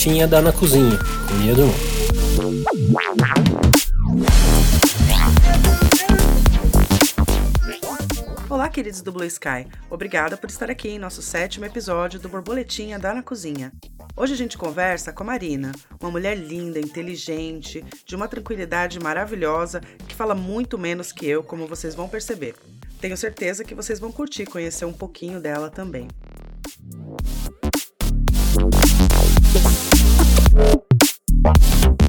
Borboletinha dá na cozinha, medo. Olá, queridos do Blue Sky. Obrigada por estar aqui em nosso sétimo episódio do Borboletinha dá na cozinha. Hoje a gente conversa com a Marina, uma mulher linda, inteligente, de uma tranquilidade maravilhosa, que fala muito menos que eu, como vocês vão perceber. Tenho certeza que vocês vão curtir conhecer um pouquinho dela também. Bye.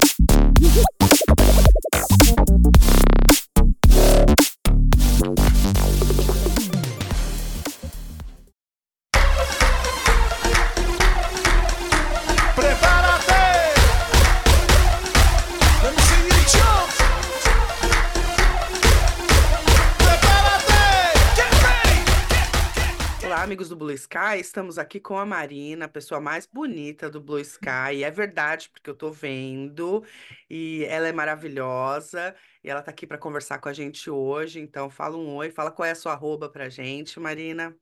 Amigos do Blue Sky, estamos aqui com a Marina, a pessoa mais bonita do Blue Sky. E é verdade, porque eu tô vendo, e ela é maravilhosa, e ela tá aqui para conversar com a gente hoje. Então, fala um oi, fala qual é a sua arroba pra gente, Marina.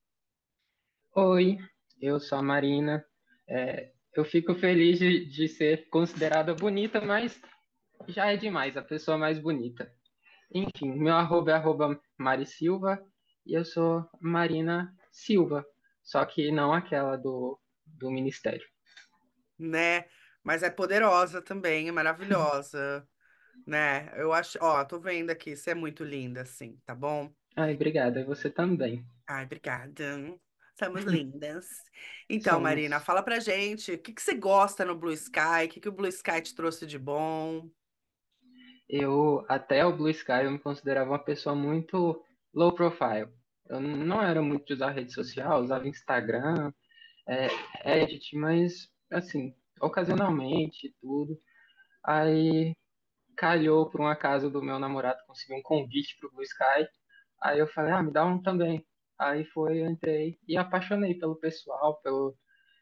Oi, eu sou a Marina. É, eu fico feliz de, de ser considerada bonita, mas já é demais, a pessoa mais bonita. Enfim, meu arroba é arroba Mari Silva e eu sou Marina Silva, só que não aquela do, do Ministério. Né? Mas é poderosa também, é maravilhosa. né? Eu acho, ó, tô vendo aqui, você é muito linda, assim, tá bom? Ai, obrigada, você também. Ai, obrigada. Somos lindas. Então, Somos. Marina, fala pra gente, o que, que você gosta no Blue Sky? O que, que o Blue Sky te trouxe de bom? Eu, até o Blue Sky, eu me considerava uma pessoa muito low profile. Eu não era muito de usar rede social, usava Instagram, é, edit, mas assim, ocasionalmente tudo. Aí calhou por um acaso do meu namorado conseguir um convite para o Blue Sky. Aí eu falei, ah, me dá um também. Aí foi, eu entrei e apaixonei pelo pessoal, pelo,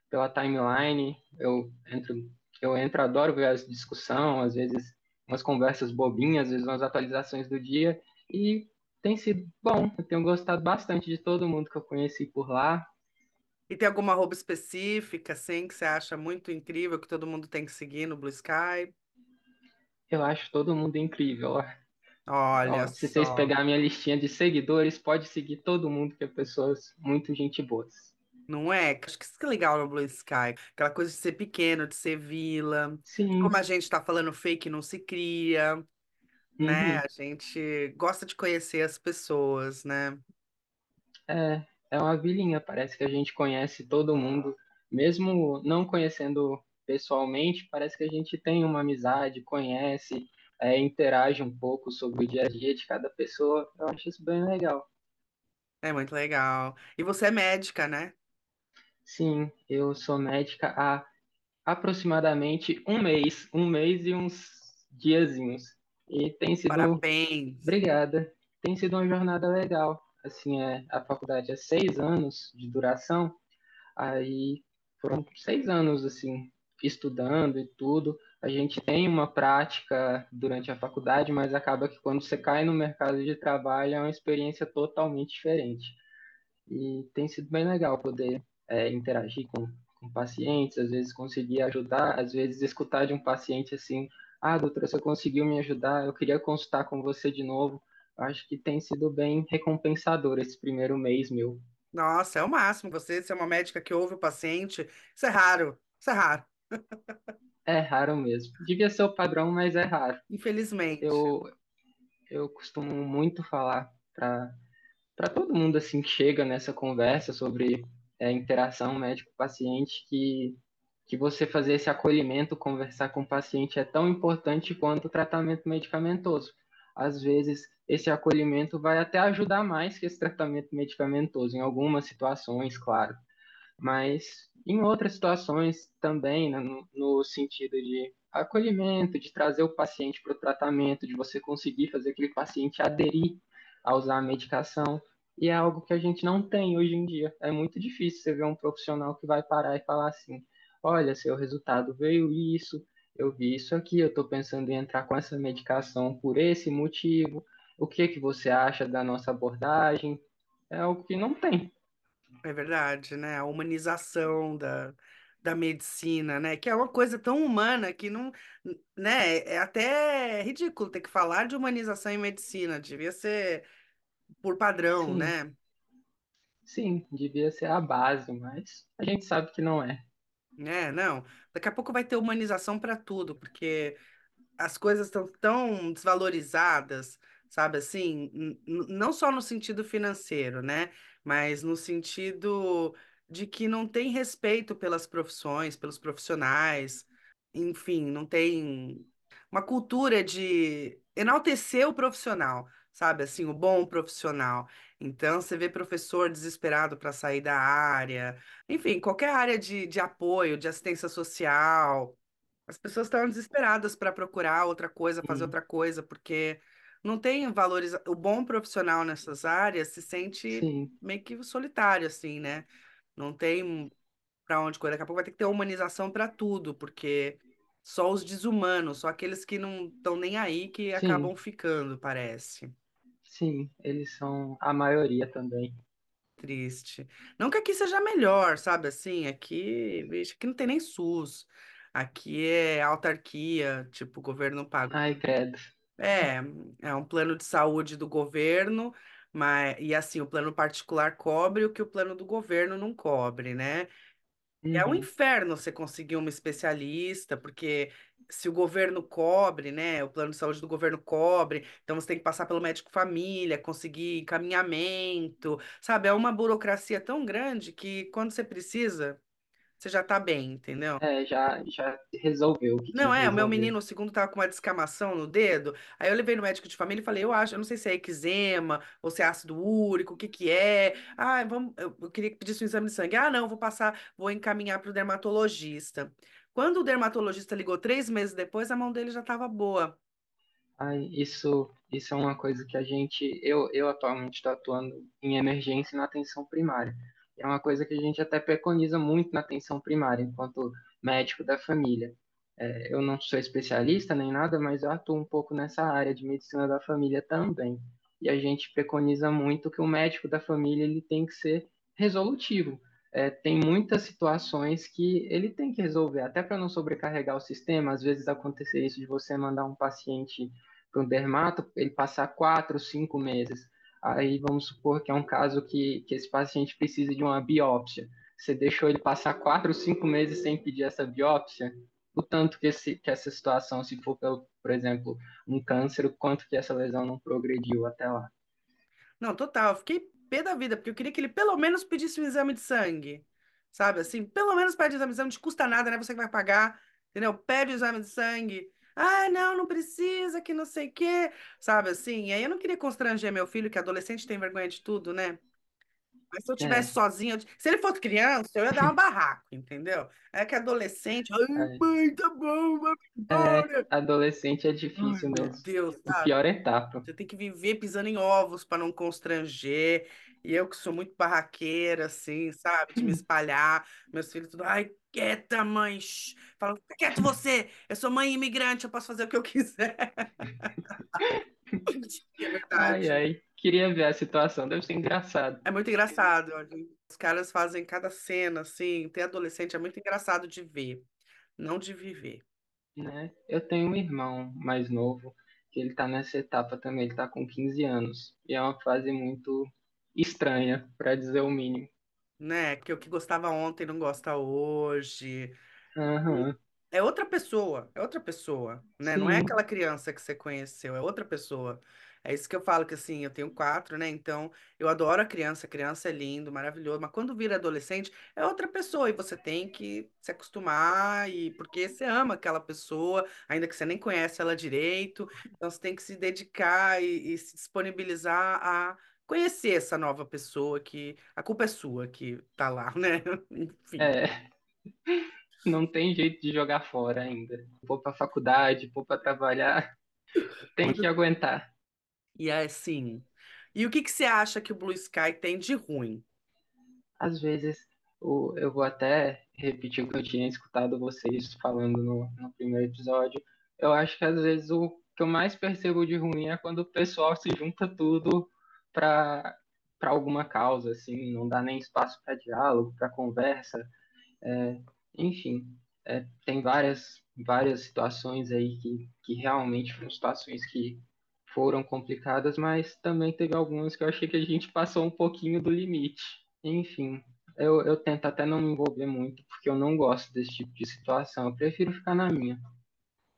pela timeline. Eu entro, eu entro, adoro ver as discussões, às vezes umas conversas bobinhas, às vezes umas atualizações do dia. E tem sido bom. Eu tenho gostado bastante de todo mundo que eu conheci por lá. E tem alguma roupa específica, assim, que você acha muito incrível, que todo mundo tem que seguir no Blue Sky? Eu acho todo mundo incrível. Olha Ó, se só. vocês pegarem a minha listinha de seguidores, pode seguir todo mundo, que é pessoas muito gente boas. Não é? Acho que isso que é legal no Blue Sky. Aquela coisa de ser pequeno, de ser vila. Sim. Como a gente está falando, fake não se cria né? Uhum. A gente gosta de conhecer as pessoas, né? É, é uma vilinha, parece que a gente conhece todo mundo, mesmo não conhecendo pessoalmente, parece que a gente tem uma amizade, conhece, é, interage um pouco sobre o dia a dia de cada pessoa. Eu acho isso bem legal. É muito legal. E você é médica, né? Sim, eu sou médica há aproximadamente um mês, um mês e uns diazinhos. E tem sido. Parabéns! Obrigada. Tem sido uma jornada legal. Assim, é, a faculdade é seis anos de duração, aí foram seis anos, assim, estudando e tudo. A gente tem uma prática durante a faculdade, mas acaba que quando você cai no mercado de trabalho é uma experiência totalmente diferente. E tem sido bem legal poder é, interagir com, com pacientes, às vezes conseguir ajudar, às vezes escutar de um paciente assim, ah, doutora, você conseguiu me ajudar, eu queria consultar com você de novo. Acho que tem sido bem recompensador esse primeiro mês meu. Nossa, é o máximo. Você ser uma médica que ouve o paciente, isso é raro. Isso é raro. É raro mesmo. Devia ser o padrão, mas é raro. Infelizmente. Eu, eu costumo muito falar para todo mundo assim que chega nessa conversa sobre é, interação médico-paciente que que você fazer esse acolhimento, conversar com o paciente é tão importante quanto o tratamento medicamentoso. Às vezes, esse acolhimento vai até ajudar mais que esse tratamento medicamentoso, em algumas situações, claro. Mas em outras situações também, né, no, no sentido de acolhimento, de trazer o paciente para o tratamento, de você conseguir fazer aquele paciente aderir a usar a medicação. E é algo que a gente não tem hoje em dia. É muito difícil você ver um profissional que vai parar e falar assim: olha, seu resultado veio isso, eu vi isso aqui, eu estou pensando em entrar com essa medicação por esse motivo, o que que você acha da nossa abordagem? É algo que não tem. É verdade, né? A humanização da, da medicina, né? Que é uma coisa tão humana que não, né? É até ridículo ter que falar de humanização em medicina. Devia ser por padrão, Sim, né? sim, devia ser a base, mas a gente sabe que não é. É, não. Daqui a pouco vai ter humanização para tudo, porque as coisas estão tão desvalorizadas, sabe assim? Não só no sentido financeiro, né? Mas no sentido de que não tem respeito pelas profissões, pelos profissionais, enfim, não tem uma cultura de enaltecer o profissional, sabe? Assim, o bom profissional. Então, você vê professor desesperado para sair da área, enfim, qualquer área de, de apoio, de assistência social. As pessoas estão desesperadas para procurar outra coisa, fazer Sim, outra coisa, porque não tem valoriza... O bom profissional nessas áreas se sente sim, meio que solitário, assim, né? Não tem para onde correr. Daqui a pouco vai ter que ter humanização para tudo, porque só os desumanos, só aqueles que não estão nem aí que acabam sim, ficando, parece. Sim, eles são a maioria também. Triste. Não que aqui seja melhor, sabe assim? Aqui, vixe, aqui não tem nem SUS. Aqui é autarquia, tipo, o governo paga. Ai, credo. É, é um plano de saúde do governo, mas e assim, o plano particular cobre o que o plano do governo não cobre, né? É um Uhum. inferno você conseguir uma especialista, porque se o governo cobre, né? O plano de saúde do governo cobre, então você tem que passar pelo médico família, conseguir encaminhamento, sabe? É uma burocracia tão grande que quando você precisa, você já tá bem, entendeu? É, já, já resolveu que Não, é, o meu menino, o segundo, tava com uma descamação no dedo. Aí eu levei no médico de família e falei, eu acho, eu não sei se é eczema ou se é ácido úrico, o que que é. Ah, vamos, eu, eu queria que pedisse um exame de sangue. Ah, não, vou passar, vou encaminhar para o dermatologista. Quando o dermatologista ligou três meses depois, a mão dele já estava boa, Ai, isso, isso é uma coisa que a gente, eu, eu atualmente estou atuando em emergência e na atenção primária. É uma coisa que a gente até preconiza muito na atenção primária, enquanto médico da família. É, eu não sou especialista nem nada, mas eu atuo um pouco nessa área de medicina da família também. E a gente preconiza muito que o médico da família ele tem que ser resolutivo. É, tem muitas situações que ele tem que resolver, até para não sobrecarregar o sistema. Às vezes acontecer isso de você mandar um paciente para um dermato, ele passar quatro, cinco meses. Aí vamos supor que é um caso que, que esse paciente precisa de uma biópsia. Você deixou ele passar quatro, cinco meses sem pedir essa biópsia, o tanto que, esse, que essa situação, se for, pelo, por exemplo, um câncer, o quanto que essa lesão não progrediu até lá. Não, total. Fiquei pé da vida, porque eu queria que ele pelo menos pedisse um exame de sangue. Sabe assim? Pelo menos pede o exame de sangue, não te custa nada, né? Você que vai pagar, entendeu? Pede o exame de sangue. Ah, não, não precisa, que não sei o quê. Sabe assim? E aí eu não queria constranger meu filho, que adolescente tem vergonha de tudo, né? Mas se eu tivesse É, sozinha, eu- se ele fosse criança, eu ia dar um barraco, entendeu? É que adolescente, ai, é, mãe, tá bom, vamos é, adolescente é Ai, difícil meu mesmo. Deus, sabe? pior é etapa. Você tem que viver pisando em ovos para não constranger. E eu que sou muito barraqueira, assim, sabe? De me espalhar. Meus filhos tudo, ai, quieta, mãe. shh." Falam, fica quieto você. Eu sou mãe imigrante, eu posso fazer o que eu quiser. É Ai, verdade. ai, queria ver a situação, deve ser engraçado. É muito engraçado. Os caras fazem cada cena, assim. Ter adolescente é muito engraçado de ver, não de viver. né? Eu tenho um irmão mais novo, que ele tá nessa etapa também, ele tá com 15 anos. E é uma fase muito estranha, para dizer o mínimo. Né? Que o que gostava ontem não gosta hoje. Aham, É outra pessoa, é outra pessoa, né? Não é aquela criança que você conheceu, é outra pessoa. É isso que eu falo que assim, eu tenho quatro, né? Então, eu adoro a criança, a criança é lindo, maravilhoso, mas quando vira adolescente, é outra pessoa e você tem que se acostumar e porque você ama aquela pessoa, ainda que você nem conhece ela direito, então você tem que se dedicar e, e se disponibilizar a conhecer essa nova pessoa que a culpa é sua que tá lá, né? Enfim. é, não tem jeito de jogar fora ainda. Vou pra faculdade, vou pra trabalhar, tem que aguentar. E é assim. E o que que você acha que o Blue Sky tem de ruim? Às vezes, eu vou até repetir o que eu tinha escutado vocês falando no, no primeiro episódio. Eu acho que às vezes o que eu mais percebo de ruim é quando o pessoal se junta tudo para para alguma causa, assim, não dá nem espaço para diálogo, para conversa. É, Enfim, é, tem várias, várias situações aí que, que realmente foram situações que foram complicadas, mas também teve algumas que eu achei que a gente passou um pouquinho do limite. Enfim, eu, eu tento até não me envolver muito, porque eu não gosto desse tipo de situação. Eu prefiro ficar na minha.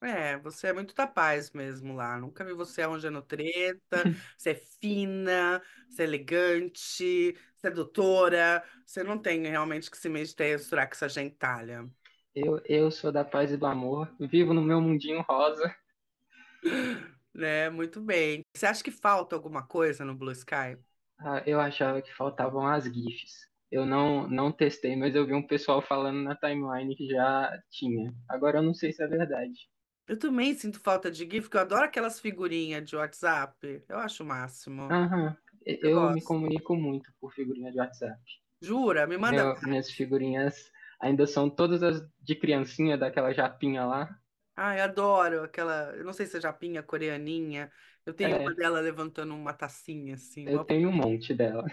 É, você é muito da paz mesmo lá. Nunca vi você arranjando treta. Você é fina, você é elegante, você é doutora. Você não tem realmente que se misturar com essa gentalha. Eu, eu sou da paz e do amor, vivo no meu mundinho rosa. Né, muito bem. Você acha que falta alguma coisa no Blue Sky? Ah, eu achava que faltavam as GIFs. Eu não, não testei, mas eu vi um pessoal falando na timeline que já tinha. Agora eu não sei se é verdade. Eu também sinto falta de GIF, porque eu adoro aquelas figurinhas de WhatsApp. Eu acho o máximo. Aham, Eu eu me comunico muito por figurinha de WhatsApp. Jura? Me manda. Meu- minhas figurinhas ainda são todas as de criancinha, daquela japinha lá. Ai, adoro aquela. Eu não sei se é japinha, coreaninha. Eu tenho uma É, dela levantando uma tacinha assim. eu mó- tenho um monte dela.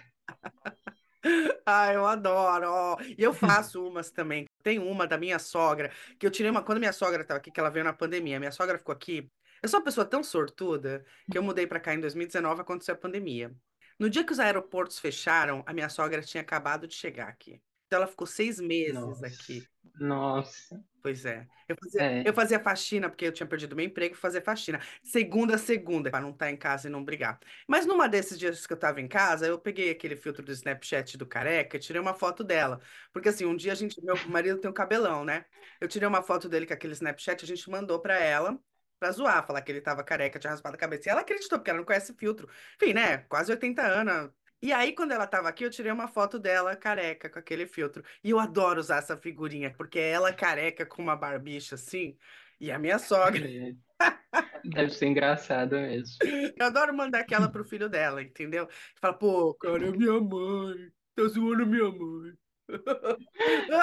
Ai, eu adoro. ó. E eu faço umas também. Tem uma da minha sogra, que eu tirei uma. Quando minha sogra estava aqui, que ela veio na pandemia, minha sogra ficou aqui. Eu sou uma pessoa tão sortuda que eu mudei para cá em 2019, aconteceu a pandemia. No dia que os aeroportos fecharam, a minha sogra tinha acabado de chegar aqui. Então ela ficou seis meses aqui. Nossa, nossa, Pois é. Eu fazia, é, eu fazia faxina, porque eu tinha perdido meu emprego, fazia faxina. Segunda a segunda, para não estar em casa e não brigar. Mas numa desses dias que eu tava em casa, eu peguei aquele filtro do Snapchat do careca e tirei uma foto dela. Porque assim, um dia a gente, meu marido tem um cabelão, né? Eu tirei uma foto dele com aquele Snapchat, a gente mandou pra ela. Pra zoar, falar que ele tava careca, tinha raspado a cabeça. E ela acreditou, porque ela não conhece filtro. Enfim, né? Quase 80 anos. E aí, quando ela tava aqui, eu tirei uma foto dela careca com aquele filtro. E eu adoro usar essa figurinha, porque é ela careca com uma barbicha assim, e a minha sogra. é, deve ser engraçado mesmo. Eu adoro mandar aquela pro filho dela, entendeu? Fala, pô, cara, é minha mãe. Tá zoando minha mãe.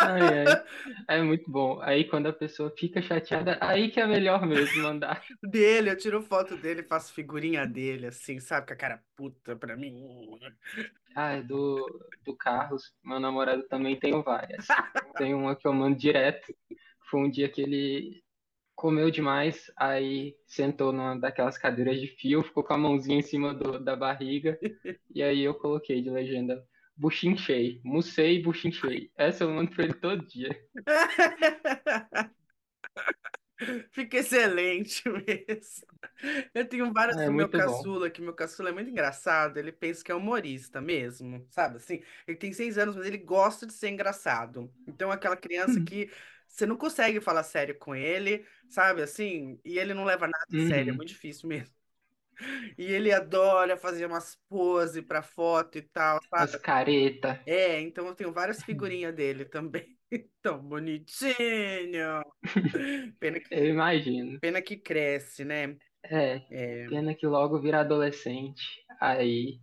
Ai, ai, é muito bom. Aí quando a pessoa fica chateada, aí que é melhor mesmo mandar. Dele, eu tiro foto dele, faço figurinha dele, assim, sabe? Com a cara puta pra mim. Ah, do, do Carlos, meu namorado também tem várias. Tem uma que eu mando direto. Foi um dia que ele comeu demais, aí sentou numa daquelas cadeiras de fio, ficou com a mãozinha em cima do, da barriga, e aí eu coloquei de legenda, buchinchei, mucei, buchinchei. Essa eu mando pra ele todo dia. Fica excelente mesmo. Eu tenho várias Ah, é do meu muito bom. caçula, que meu caçula é muito engraçado. Ele pensa que é humorista mesmo, sabe assim? Ele tem seis anos, mas ele gosta de ser engraçado. Então, é aquela criança que você não consegue falar sério com ele, sabe assim? E ele não leva nada a sério, é Uhum. muito difícil mesmo. E ele adora fazer umas poses pra foto e tal, As sabe? careta. É, então eu tenho várias figurinhas dele também. Tão bonitinho. Pena que, Eu imagino. pena que cresce, né? É, É, pena que logo vira adolescente, aí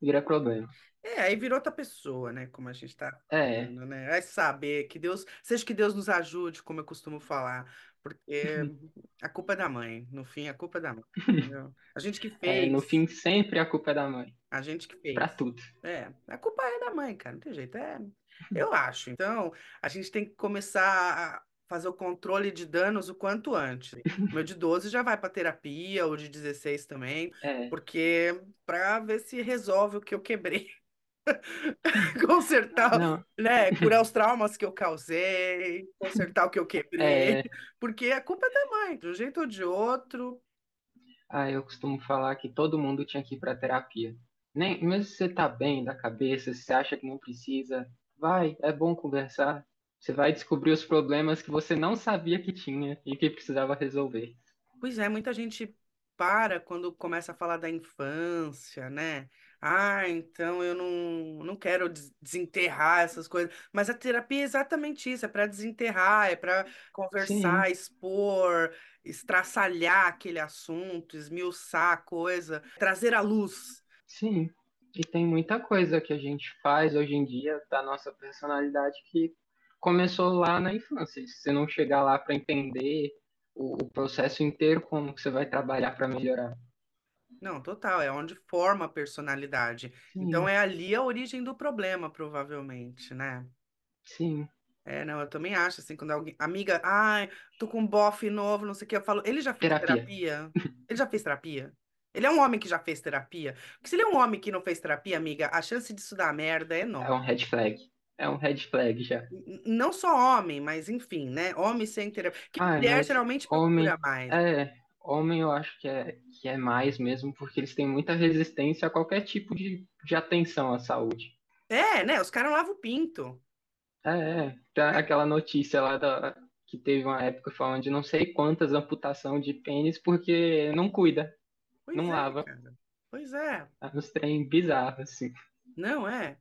vira problema. é, aí virou outra pessoa, né? Como a gente tá É, falando, né? Vai saber que Deus, seja que Deus nos ajude, como eu costumo falar, porque a culpa é da mãe. No fim, a culpa é da mãe. entendeu? A gente que é, no fez, fim sempre a culpa é da mãe, a gente que pra fez. tudo. É, a culpa é da mãe, cara, não tem jeito. É, eu acho. Então, a gente tem que começar a fazer o controle de danos o quanto antes. O meu de 12 já vai para terapia, o de 16 também, É, porque para ver se resolve o que eu quebrei. Consertar, não, né? Curar os traumas que eu causei, consertar o que eu quebrei, é, porque a culpa é da mãe, de um jeito ou de outro. ah, eu costumo falar que todo mundo tinha que ir pra terapia. Nem, mesmo se você tá bem da cabeça, se você acha que não precisa, vai, é bom conversar. Você vai descobrir os problemas que você não sabia que tinha e que precisava resolver. Pois é, muita gente para quando começa a falar da infância, né? Ah, então eu não, não quero des- desenterrar essas coisas. Mas a terapia é exatamente isso, é para desenterrar, é para Sim, conversar, expor, estraçalhar aquele assunto, esmiuçar a coisa, trazer à luz. sim. E tem muita coisa que a gente faz hoje em dia da nossa personalidade que começou lá na infância. Se você não chegar lá para entender o, o processo inteiro, como que você vai trabalhar para melhorar? Não, total, é onde forma a personalidade. Então Sim, é ali a origem do problema, provavelmente, né? sim. É, não, eu também acho, assim, quando alguém. Amiga, ai, tô com um bofe novo, não sei o que, eu falo, ele já fez Terapia. terapia? Ele já fez terapia? Ele é um homem que já fez terapia? Porque se ele é um homem que não fez terapia, amiga, a chance disso dar merda é É um enorme. red flag. É um red flag já. N- Não só homem, mas enfim, né? Homem sem terapia. Que Ah, mulher mas geralmente procura homem. mais. É, homem eu acho que é, que é mais mesmo, porque eles têm muita resistência a qualquer tipo de, de atenção à saúde. É, né? Os caras lavam o pinto. É, é. Aquela notícia lá da, que teve uma época falando de não sei quantas amputação de pênis porque não cuida, Pois não é, lava. cara. Pois é. Tá nos trem bizarros, assim. Não é.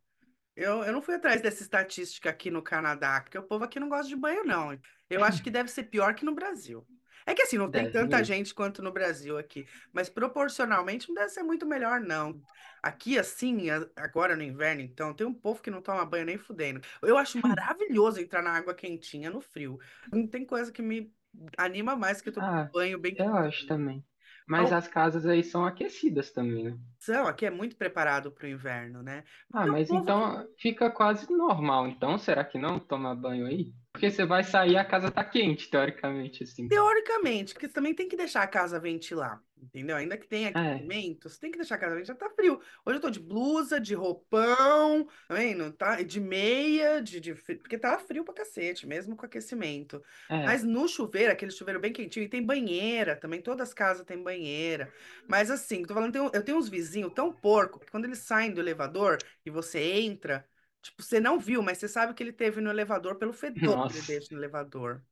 Eu, eu não fui atrás dessa estatística aqui no Canadá, porque o povo aqui não gosta de banho, não. Eu acho que deve ser pior que no Brasil. É que assim, não tem Deve tanta gente quanto no Brasil aqui, mas proporcionalmente não deve ser muito melhor, não. Aqui, assim, agora no inverno, então, tem um povo que não toma banho nem fudendo. Eu acho maravilhoso entrar na água quentinha no frio. Não tem coisa que me anima mais que tomar Ah, banho bem eu acho quentinho. também. Mas A as casas aí são aquecidas também, né? opção aqui é muito preparado para o inverno, né? Ah, Mas povo que então fica quase normal. Então, será que não tomar banho aí? Porque você vai sair, a casa tá quente, teoricamente, assim. Teoricamente, porque você também tem que deixar a casa ventilar, entendeu? Ainda que tenha É, aquecimento, você tem que deixar a casa ventilar, tá frio. Hoje eu tô de blusa, de roupão, tá vendo? Tá? De meia, de, de frio, porque tava frio pra cacete, mesmo com aquecimento. é. Mas no chuveiro, aquele chuveiro bem quentinho, e tem banheira também, todas as casas têm banheira. Mas assim, tô falando, eu tenho uns vizinhos tão porco, que quando eles saem do elevador e você entra, tipo, você não viu, mas você sabe que ele teve no elevador pelo fedor que ele Nossa. deixa no elevador.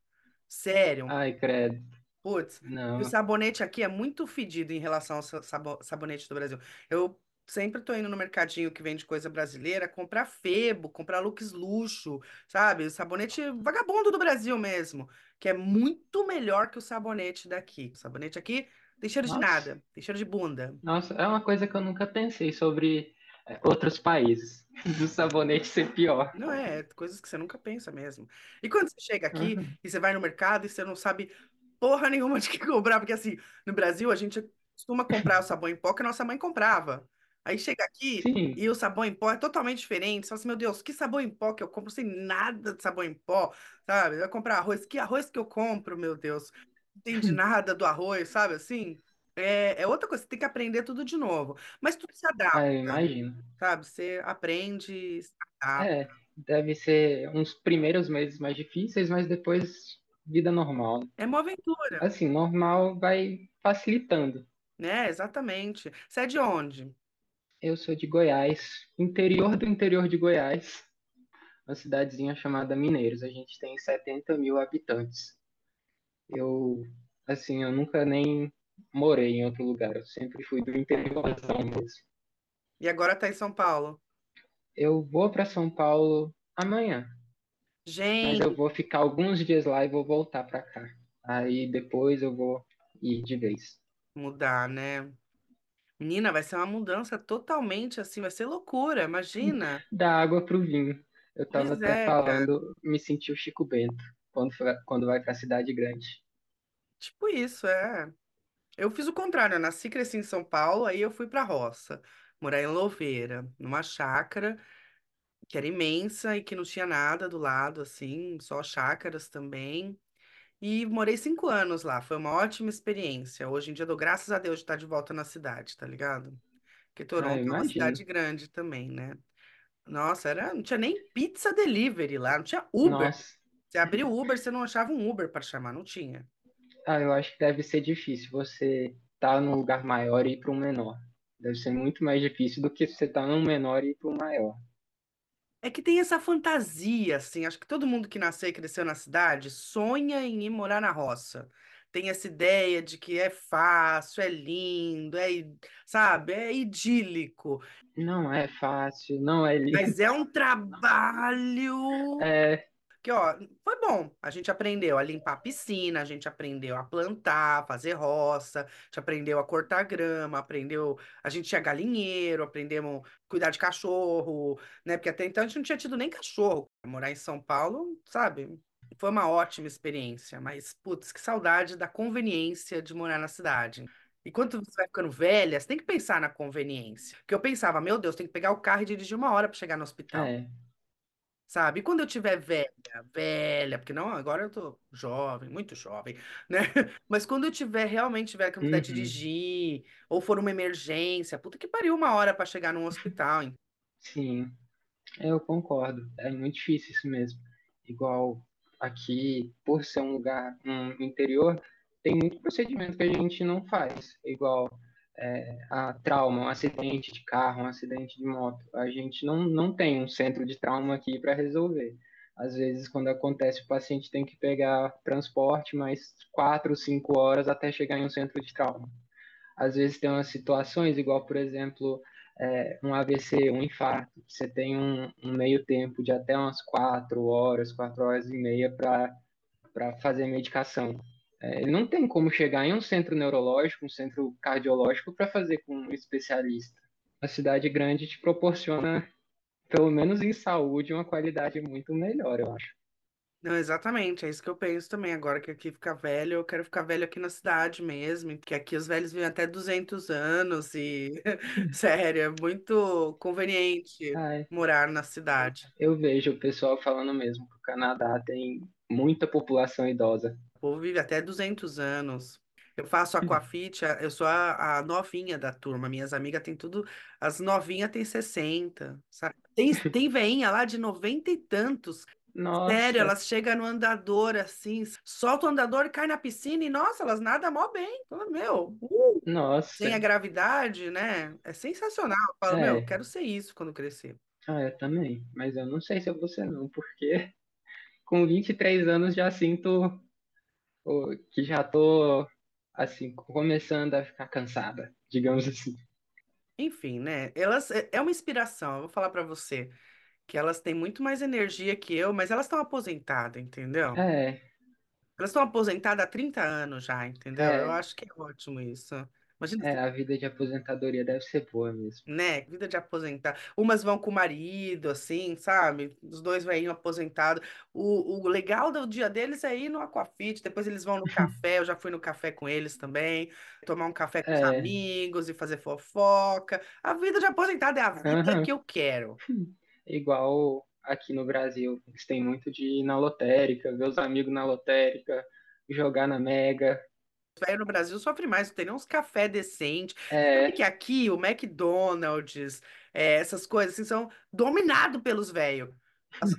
Sério. Ai, credo. Putz, e o Não. sabonete aqui é muito fedido em relação ao sa- sabo- sabonete do Brasil. Eu sempre tô indo no mercadinho que vende coisa brasileira, comprar Febo, comprar Lux Luxo, sabe? O sabonete vagabundo do Brasil mesmo, que é muito melhor que o sabonete daqui. O sabonete aqui tem cheiro de Nossa. nada, tem cheiro de bunda. Nossa, é uma coisa que eu nunca pensei sobre outros países. Do sabonete ser pior. Não é, é coisas que você nunca pensa mesmo. E quando você chega aqui Uhum. e você vai no mercado e você não sabe porra nenhuma de que comprar, porque assim, no Brasil a gente costuma comprar o sabão em pó que a nossa mãe comprava. Aí chega aqui Sim. e o sabão em pó é totalmente diferente. Você fala assim, meu Deus, que sabão em pó que eu compro sem nada de sabão em pó, sabe? Vai comprar arroz, que arroz que eu compro, meu Deus? Não entende nada do arroz, sabe assim? É, é outra coisa, você tem que aprender tudo de novo. Mas tudo se Ah, eu adapta, imagino. sabe? Você aprende, se adapta. É, deve ser uns primeiros meses mais difíceis, mas depois vida normal. É uma aventura, Assim, normal vai facilitando. né? Exatamente. Você é de onde? Eu sou de Goiás, interior do interior de Goiás, uma cidadezinha chamada Mineiros. A gente tem 70 mil habitantes. Eu, assim, eu nunca nem morei em outro lugar. Eu sempre fui do interiorzão mesmo. E agora tá em São Paulo. Eu vou para São Paulo amanhã, mas Gente, eu vou ficar alguns dias lá e vou voltar para cá. Aí depois eu vou ir de vez. mudar, né? Menina, vai ser uma mudança totalmente assim, vai ser loucura, imagina. Da água pro vinho. Eu tava Pois até é, falando, me senti o Chico Bento quando, quando vai para cidade grande. Tipo isso, é. Eu fiz o contrário, eu nasci e cresci em São Paulo, aí eu fui pra roça, morar em Louveira, numa chácara que era imensa e que não tinha nada do lado, assim, só chácaras também. E morei cinco anos lá, foi uma ótima experiência. Hoje em dia eu dou graças a Deus de estar de volta na cidade, tá ligado? Porque Ah, Toronto é uma cidade grande também, né? Nossa, era, não tinha nem pizza delivery lá, não tinha Uber. Nossa, Você abria o Uber, você não achava um Uber para chamar, não tinha. Ah, eu acho que deve ser difícil você estar num lugar maior e ir para um menor. Deve ser muito mais difícil do que você estar num menor e ir para um maior. É que tem essa fantasia, assim, acho que todo mundo que nasceu e cresceu na cidade sonha em ir morar na roça. Tem essa ideia de que é fácil, é lindo, é, sabe, é idílico. Não é fácil, não é lindo. Mas é um trabalho É, que, ó, foi bom. A gente aprendeu a limpar a piscina, a gente aprendeu a plantar, fazer roça, a gente aprendeu a cortar grama, aprendeu. A gente tinha galinheiro, aprendemos a cuidar de cachorro, né? Porque até então a gente não tinha tido nem cachorro. Morar em São Paulo, sabe? Foi uma ótima experiência, mas, putz, que saudade da conveniência de morar na cidade. E quando você vai ficando velha, você tem que pensar na conveniência. Porque eu pensava, meu Deus, tem que pegar o carro e dirigir uma hora para chegar no hospital. é. Sabe? E quando eu tiver velha, velha, porque não, agora eu tô jovem, muito jovem, né? Mas quando eu tiver realmente tiver que puder Uhum, dirigir, ou for uma emergência, puta que pariu uma hora pra chegar num hospital. hein? sim, eu concordo. É muito difícil isso mesmo. Igual aqui, por ser um lugar, um interior, tem muito procedimento que a gente não faz. Igual é, a trauma, um acidente de carro, um acidente de moto. A gente não, não tem um centro de trauma aqui para resolver. Às vezes, quando acontece, o paciente tem que pegar transporte mais quatro, cinco horas até chegar em um centro de trauma. Às vezes tem umas situações, igual, por exemplo, é, um AVC, um infarto, você tem um, um meio tempo de até umas quatro horas, quatro horas e meia para fazer medicação. É, ele não tem como chegar em um centro neurológico, um centro cardiológico para fazer com um especialista. A cidade grande te proporciona, pelo menos em saúde, uma qualidade muito melhor, eu acho. Não, exatamente, é isso que eu penso também. Agora que aqui fica velho, eu quero ficar velho aqui na cidade mesmo, porque aqui os velhos vivem até 200 anos e, sério, é muito conveniente Ai, morar na cidade. eu vejo o pessoal falando mesmo que o Canadá tem muita população idosa. O povo vive até 200 anos. Eu faço aquafit, a- eu sou a, a novinha da turma. Minhas amigas têm tudo. As novinhas têm 60, sabe? Tem, tem veinha lá de 90 e tantos. Sério, Nossa, elas chegam no andador assim, solta o andador e cai na piscina e, nossa, elas nadam mó bem. Fala, meu, uh, sem nossa, a gravidade, né? É sensacional. Eu falo, meu, eu é, quero ser isso quando crescer. ah, eu também, mas eu não sei se eu vou ser não, porque com 23 anos já sinto que já tô, assim, começando a ficar cansada, digamos assim. Enfim, né? Elas é é uma inspiração. Eu vou falar pra você. que elas têm muito mais energia que eu, mas elas estão aposentadas, entendeu? É, Elas estão aposentadas há 30 anos já, entendeu? Eu é, acho que é ótimo isso. Imagina, é, a vida de aposentadoria deve ser boa mesmo. né? Vida de aposentar. Umas vão com o marido, assim, sabe? Os dois velhinhos aposentados. O, o legal do dia deles é ir no Aquafit, depois eles vão no café. Eu já fui no café com eles também, tomar um café com os É, amigos e fazer fofoca. A vida de aposentado é a vida que eu quero. igual aqui no Brasil, eles têm muito de ir na lotérica, ver os amigos na lotérica, jogar na Mega. Velho no Brasil sofre mais, não tem nem uns café decente. É, que aqui o McDonald's, é, essas coisas assim, são dominados pelos velhos.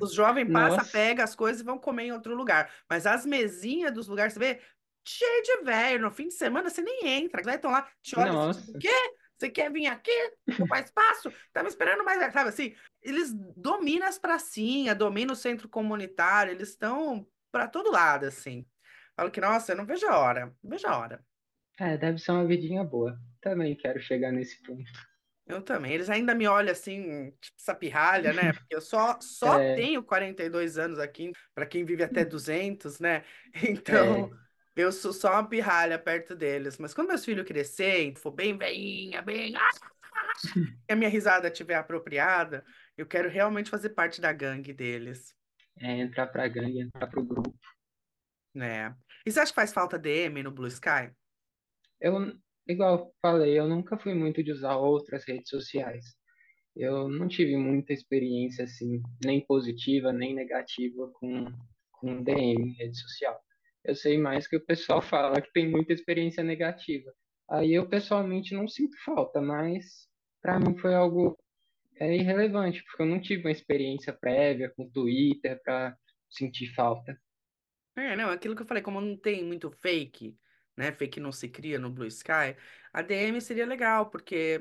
Os jovens passam, nossa, pegam as coisas e vão comer em outro lugar. Mas as mesinhas dos lugares, você vê, cheio de velho. No fim de semana você nem entra. Eles estão lá, te olham assim, o nossa, quê? Você quer vir aqui? Ocupar espaço? Tava esperando mais, sabe assim? Eles dominam as pracinhas, dominam o centro comunitário, eles estão para todo lado, assim. Falo que, nossa, eu não vejo a hora, não vejo a hora. é, deve ser uma vidinha boa. Também quero chegar nesse ponto. Eu também. Eles ainda me olham assim, tipo essa pirralha, né? Porque eu só, só É, tenho 42 anos aqui, para quem vive até 200, né? Então, é, eu sou só uma pirralha perto deles. Mas quando meus filhos crescerem, for bem veinha, bem. ah, E a minha risada estiver apropriada, eu quero realmente fazer parte da gangue deles, é entrar pra gangue, entrar pro grupo. né? E você acha que faz falta DM no Blue Sky? Eu, igual falei, eu nunca fui muito de usar outras redes sociais. Eu não tive muita experiência assim, nem positiva, nem negativa com, com DM rede social. Eu sei mais que o pessoal fala que tem muita experiência negativa. Aí eu pessoalmente não sinto falta, mas para mim foi algo é, irrelevante, porque eu não tive uma experiência prévia com Twitter para sentir falta. É, não, aquilo que eu falei, como não tem muito fake, né? Fake não se cria no Blue Sky, a DM seria legal, porque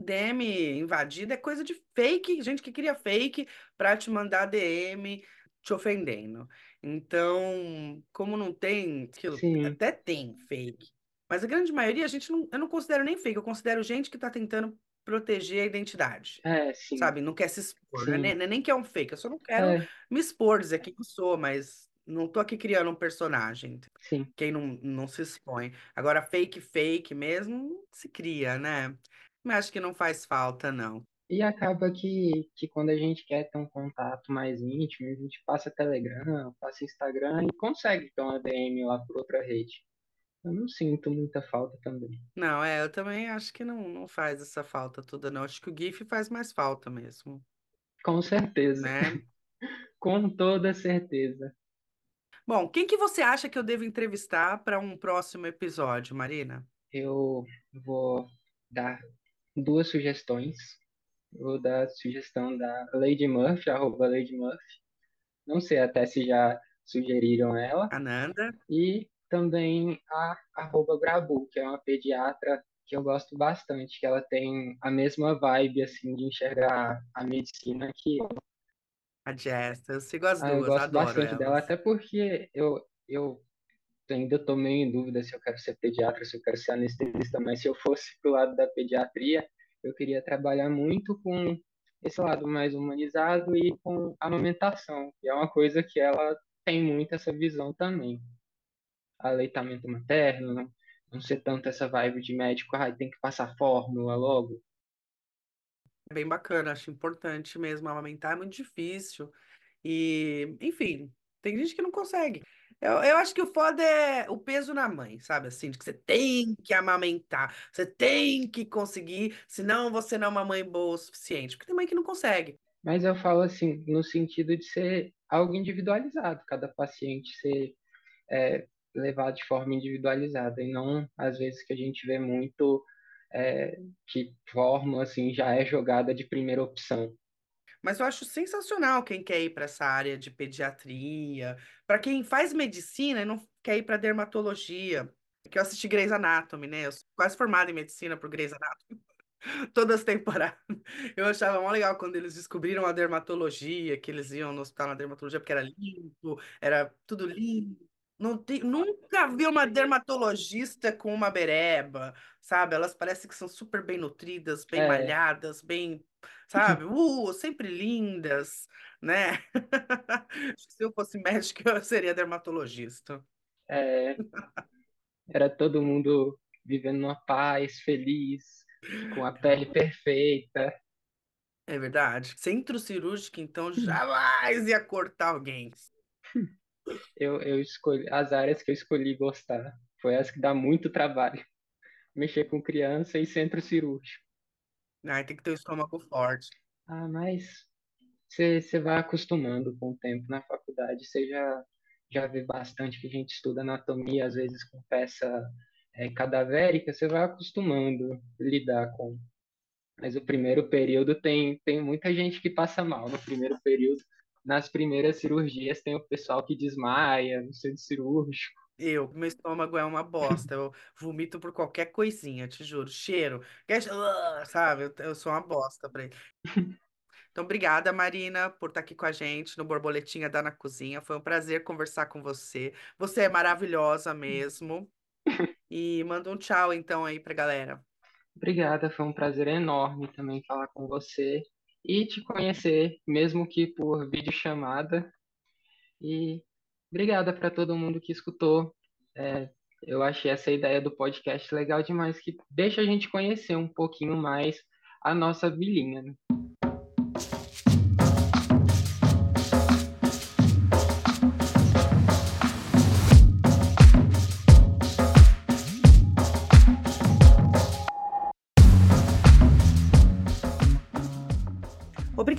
DM invadida é coisa de fake, gente que cria fake pra te mandar DM te ofendendo. Então, como não tem aquilo, Sim, até tem fake, mas a grande maioria a gente não, eu não considero nem fake, eu considero gente que tá tentando proteger a identidade. é, sim, Sabe, não quer se expor, né? Nem, sim, nem que é um fake, eu só não quero é, me expor, dizer quem eu sou, mas não tô aqui criando um personagem. sim. Quem não, não se expõe. Agora, fake, fake mesmo, se cria, né? Mas acho que não faz falta, não. E acaba que, que quando a gente quer ter um contato mais íntimo, a gente passa Telegram, passa Instagram e consegue ter uma DM lá por outra rede. Eu não sinto muita falta também. Não, é, eu também acho que não, não faz essa falta toda, não. Acho que o GIF faz mais falta mesmo, Com certeza. né? Com toda certeza. Bom, quem que você acha que eu devo entrevistar para um próximo episódio, Marina? Eu vou dar duas sugestões. vou dar a sugestão da Lady Murphy, arroba Lady Murphy. Não sei até se já sugeriram ela. Ananda. E também a arroba Grabu, que é uma pediatra que eu gosto bastante, que ela tem a mesma vibe, assim, de enxergar a medicina que eu. A Jess, eu sigo as Ah, duas, eu gosto adoro bastante dela, elas. até porque eu, eu ainda estou meio em dúvida se eu quero ser pediatra, se eu quero ser anestesista, mas se eu fosse pro lado da pediatria, eu queria trabalhar muito com esse lado mais humanizado e com amamentação, que é uma coisa que ela tem muito essa visão também. Aleitamento materno, não, não ser tanto essa vibe de médico, ah, tem que passar fórmula logo. É bem bacana, acho importante mesmo. Amamentar é muito difícil. E, enfim, tem gente que não consegue. Eu, eu acho que o foda é o peso na mãe, sabe? Assim, de que você tem que amamentar, você tem que conseguir, senão você não é uma mãe boa o suficiente. Porque tem mãe que não consegue. Mas eu falo assim, no sentido de ser algo individualizado, cada paciente ser é, levado de forma individualizada, e não às vezes que a gente vê muito é, que fórmula assim já é jogada de primeira opção. Mas eu acho sensacional quem quer ir para essa área de pediatria, para quem faz medicina e não quer ir para dermatologia. Que eu assisti Grey's Anatomy, né? Eu sou quase formada em medicina por Grey's Anatomy. Todas as temporadas. Eu achava mó legal quando eles descobriram a dermatologia, que eles iam no hospital na dermatologia porque era limpo, era tudo limpo. Não tem, nunca vi uma dermatologista com uma bereba, sabe? Elas parecem que são super bem nutridas, bem É, malhadas, bem, sabe? Uh, sempre lindas, né? Se eu fosse médica, eu seria dermatologista. é, era todo mundo vivendo numa paz, feliz, com a pele perfeita. É verdade. Centro cirúrgico, então, jamais ia cortar alguém. Eu, eu escolhi as áreas que eu escolhi gostar. Foi as que dá muito trabalho. Mexer com criança e centro cirúrgico. Ai, tem que ter o estômago forte. Ah, mas você você vai acostumando com o tempo na faculdade. Você já, já vê bastante que a gente estuda anatomia, às vezes com peça é, cadavérica, você vai acostumando lidar com. Mas o primeiro período tem, tem muita gente que passa mal no primeiro período. Nas primeiras cirurgias tem o pessoal que desmaia no centro cirúrgico. Eu, meu estômago é uma bosta. Eu vomito por qualquer coisinha, te juro. Cheiro, Ah, sabe? Eu, eu sou uma bosta pra ele. Então, obrigada, Marina, por estar aqui com a gente no Borboletinha da Na Cozinha. Foi um prazer conversar com você. Você é maravilhosa mesmo. E manda um tchau, então, aí pra galera. Obrigada, foi um prazer enorme também falar com você e te conhecer, mesmo que por videochamada. E obrigada para todo mundo que escutou. É, eu achei essa ideia do podcast legal demais, que deixa a gente conhecer um pouquinho mais a nossa vilinha, né?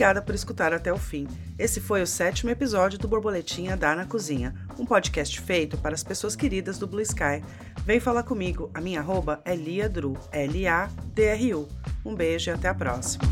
Obrigada por escutar até o fim. Esse foi o sétimo episódio do Borboletinha Dá na Cozinha, um podcast feito para as pessoas queridas do Blue Sky. Vem falar comigo, a minha arroba é liadru, L-A-D-R-U. Um beijo e até a próxima.